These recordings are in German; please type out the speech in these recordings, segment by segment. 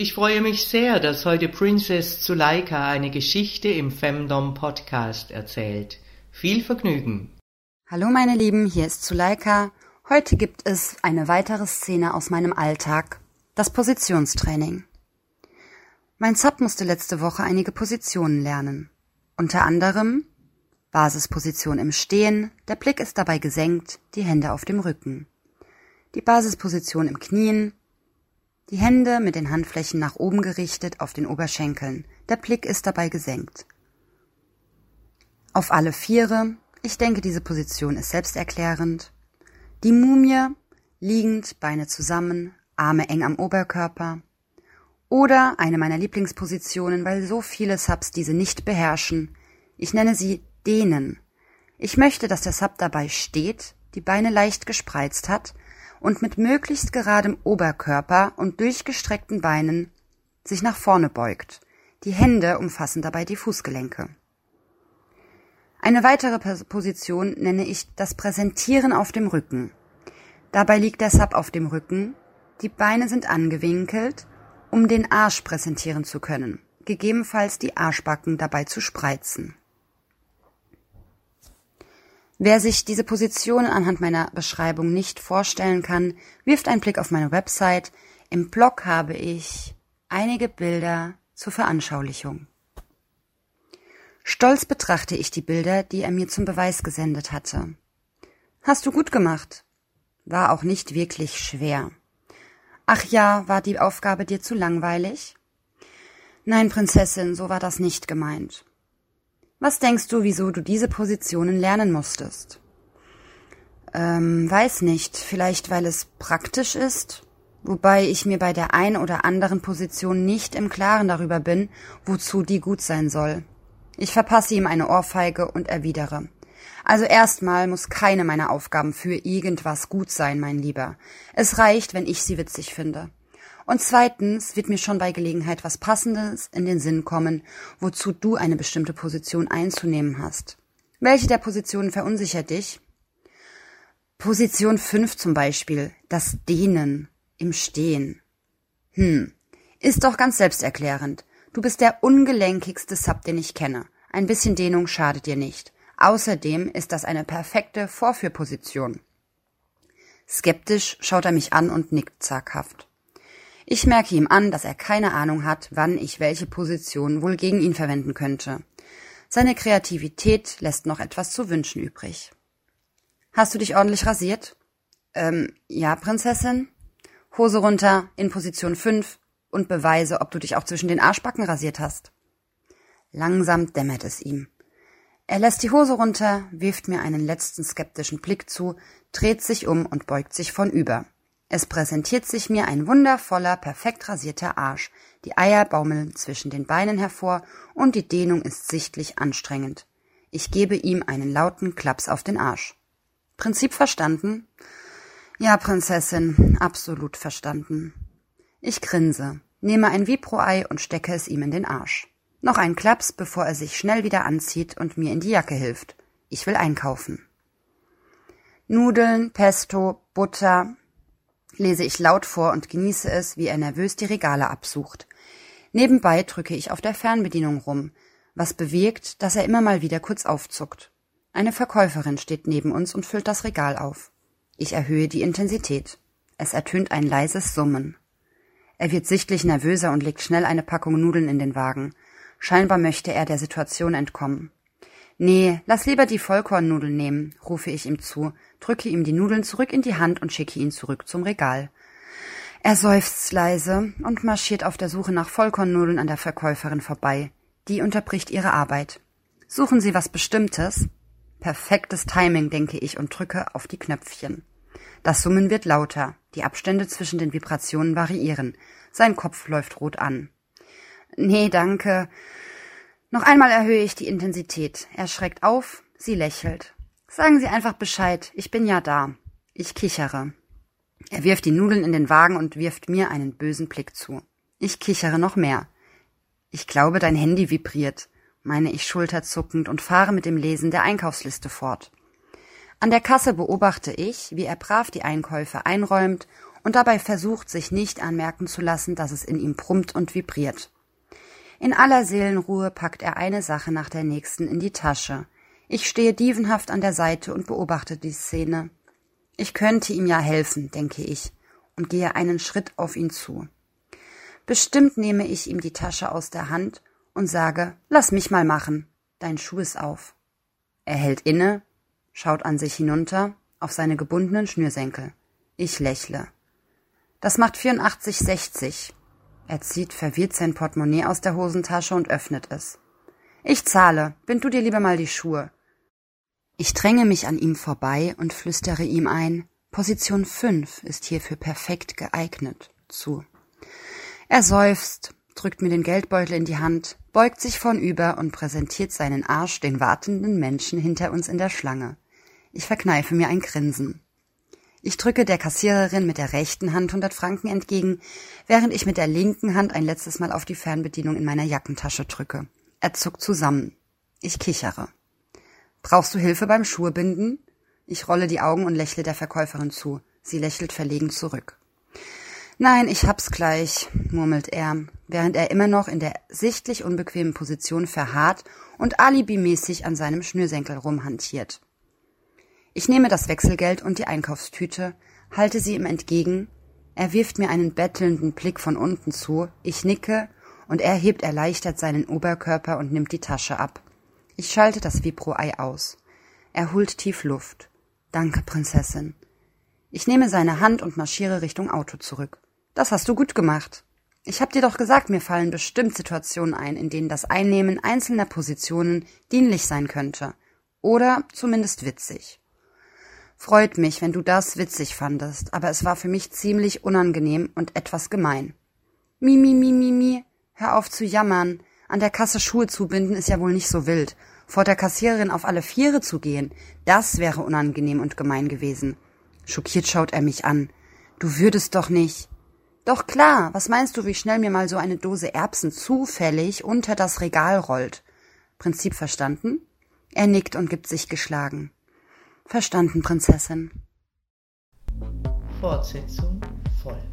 Ich freue mich sehr, dass heute Princess Zuleika eine Geschichte im Femdom Podcast erzählt. Viel Vergnügen. Hallo meine Lieben, hier ist Zuleika. Heute gibt es eine weitere Szene aus meinem Alltag. Das Positionstraining. Mein Sub musste letzte Woche einige Positionen lernen. Unter anderem Basisposition im Stehen, der Blick ist dabei gesenkt, die Hände auf dem Rücken. Die Basisposition im Knien, die Hände mit den Handflächen nach oben gerichtet auf den Oberschenkeln. Der Blick ist dabei gesenkt. Auf alle Viere. Ich denke, diese Position ist selbsterklärend. Die Mumie, liegend, Beine zusammen, Arme eng am Oberkörper. Oder eine meiner Lieblingspositionen, weil so viele Subs diese nicht beherrschen. Ich nenne sie Dehnen. Ich möchte, dass der Sub dabei steht, die Beine leicht gespreizt hat und mit möglichst geradem Oberkörper und durchgestreckten Beinen sich nach vorne beugt. Die Hände umfassen dabei die Fußgelenke. Eine weitere Position nenne ich das Präsentieren auf dem Rücken. Dabei liegt der Sub auf dem Rücken, die Beine sind angewinkelt, um den Arsch präsentieren zu können, gegebenenfalls die Arschbacken dabei zu spreizen. Wer sich diese Position anhand meiner Beschreibung nicht vorstellen kann, wirft einen Blick auf meine Website. Im Blog habe ich einige Bilder zur Veranschaulichung. Stolz betrachte ich die Bilder, die er mir zum Beweis gesendet hatte. Hast du gut gemacht. War auch nicht wirklich schwer. Ach ja, war die Aufgabe dir zu langweilig? Nein, Prinzessin, so war das nicht gemeint. Was denkst du, wieso du diese Positionen lernen musstest? Ähm, weiß nicht. Vielleicht, weil es praktisch ist? Wobei ich mir bei der ein oder anderen Position nicht im Klaren darüber bin, wozu die gut sein soll. Ich verpasse ihm eine Ohrfeige und erwidere. Also erstmal muss keine meiner Aufgaben für irgendwas gut sein, mein Lieber. Es reicht, wenn ich sie witzig finde. Und zweitens wird mir schon bei Gelegenheit was Passendes in den Sinn kommen, wozu du eine bestimmte Position einzunehmen hast. Welche der Positionen verunsichert dich? Position 5 zum Beispiel, das Dehnen im Stehen. Hm, ist doch ganz selbsterklärend. Du bist der ungelenkigste Sub, den ich kenne. Ein bisschen Dehnung schadet dir nicht. Außerdem ist das eine perfekte Vorführposition. Skeptisch schaut er mich an und nickt zaghaft. Ich merke ihm an, dass er keine Ahnung hat, wann ich welche Position wohl gegen ihn verwenden könnte. Seine Kreativität lässt noch etwas zu wünschen übrig. Hast du dich ordentlich rasiert? Ähm, ja, Prinzessin. Hose runter, in Position 5 und beweise, ob du dich auch zwischen den Arschbacken rasiert hast. Langsam dämmert es ihm. Er lässt die Hose runter, wirft mir einen letzten skeptischen Blick zu, dreht sich um und beugt sich vornüber. Es präsentiert sich mir ein wundervoller, perfekt rasierter Arsch. Die Eier baumeln zwischen den Beinen hervor und die Dehnung ist sichtlich anstrengend. Ich gebe ihm einen lauten Klaps auf den Arsch. Prinzip verstanden? Ja, Prinzessin, absolut verstanden. Ich grinse, nehme ein Vipro-Ei und stecke es ihm in den Arsch. Noch ein Klaps, bevor er sich schnell wieder anzieht und mir in die Jacke hilft. Ich will einkaufen. Nudeln, Pesto, Butter, lese ich laut vor und genieße es, wie er nervös die Regale absucht. Nebenbei drücke ich auf der Fernbedienung rum, was bewirkt, dass er immer mal wieder kurz aufzuckt. Eine Verkäuferin steht neben uns und füllt das Regal auf. Ich erhöhe die Intensität. Es ertönt ein leises Summen. Er wird sichtlich nervöser und legt schnell eine Packung Nudeln in den Wagen. Scheinbar möchte er der Situation entkommen. Nee, lass lieber die Vollkornnudeln nehmen, rufe ich ihm zu, drücke ihm die Nudeln zurück in die Hand und schicke ihn zurück zum Regal. Er seufzt leise und marschiert auf der Suche nach Vollkornnudeln an der Verkäuferin vorbei. Die unterbricht ihre Arbeit. Suchen Sie was Bestimmtes? Perfektes Timing, denke ich und drücke auf die Knöpfchen. Das Summen wird lauter, die Abstände zwischen den Vibrationen variieren. Sein Kopf läuft rot an. Nee, danke. Noch einmal erhöhe ich die Intensität. Er schreckt auf, sie lächelt. Sagen Sie einfach Bescheid, ich bin ja da. Ich kichere. Er wirft die Nudeln in den Wagen und wirft mir einen bösen Blick zu. Ich kichere noch mehr. Ich glaube, dein Handy vibriert, meine ich schulterzuckend und fahre mit dem Lesen der Einkaufsliste fort. An der Kasse beobachte ich, wie er brav die Einkäufe einräumt und dabei versucht, sich nicht anmerken zu lassen, dass es in ihm brummt und vibriert. In aller Seelenruhe packt er eine Sache nach der nächsten in die Tasche. Ich stehe dievenhaft an der Seite und beobachte die Szene. Ich könnte ihm ja helfen, denke ich, und gehe einen Schritt auf ihn zu. Bestimmt nehme ich ihm die Tasche aus der Hand und sage, lass mich mal machen, dein Schuh ist auf. Er hält inne, schaut an sich hinunter, auf seine gebundenen Schnürsenkel. Ich lächle. Das macht 84,60. Er zieht verwirrt sein Portemonnaie aus der Hosentasche und öffnet es. Ich zahle, bind du dir lieber mal die Schuhe. Ich dränge mich an ihm vorbei und flüstere ihm ein, Position 5 ist hierfür perfekt geeignet, zu. Er seufzt, drückt mir den Geldbeutel in die Hand, beugt sich vornüber und präsentiert seinen Arsch den wartenden Menschen hinter uns in der Schlange. Ich verkneife mir ein Grinsen. Ich drücke der Kassiererin mit der rechten Hand 100 Franken entgegen, während ich mit der linken Hand ein letztes Mal auf die Fernbedienung in meiner Jackentasche drücke. Er zuckt zusammen. Ich kichere. Brauchst du Hilfe beim Schuhebinden? Ich rolle die Augen und lächle der Verkäuferin zu. Sie lächelt verlegen zurück. Nein, ich hab's gleich, murmelt er, während er immer noch in der sichtlich unbequemen Position verharrt und alibimäßig an seinem Schnürsenkel rumhantiert. Ich nehme das Wechselgeld und die Einkaufstüte, halte sie ihm entgegen, er wirft mir einen bettelnden Blick von unten zu, ich nicke, und er hebt erleichtert seinen Oberkörper und nimmt die Tasche ab. Ich schalte das Vibro-Ei aus. Er holt tief Luft. Danke, Prinzessin. Ich nehme seine Hand und marschiere Richtung Auto zurück. Das hast du gut gemacht. Ich hab dir doch gesagt, mir fallen bestimmt Situationen ein, in denen das Einnehmen einzelner Positionen dienlich sein könnte. Oder zumindest witzig. Freut mich, wenn du das witzig fandest, aber es war für mich ziemlich unangenehm und etwas gemein. Mi, mi, mi, mi, mi. Hör auf zu jammern. An der Kasse Schuhe zubinden ist ja wohl nicht so wild. Vor der Kassiererin auf alle Viere zu gehen, das wäre unangenehm und gemein gewesen. Schockiert schaut er mich an. Du würdest doch nicht. Doch klar, was meinst du, wie schnell mir mal so eine Dose Erbsen zufällig unter das Regal rollt? Prinzip verstanden? Er nickt und gibt sich geschlagen. Verstanden, Prinzessin. Fortsetzung folgt.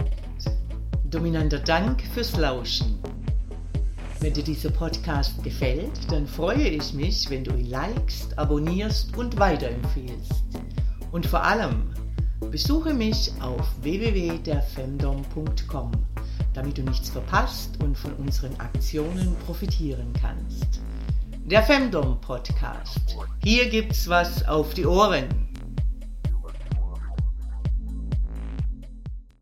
Dominanter Dank fürs Lauschen. Wenn dir dieser Podcast gefällt, dann freue ich mich, wenn du ihn likest, abonnierst und weiterempfehlst. Und vor allem, besuche mich auf www.derfemdom.com, damit du nichts verpasst und von unseren Aktionen profitieren kannst. Der Femdom Podcast. Hier gibt's was auf die Ohren.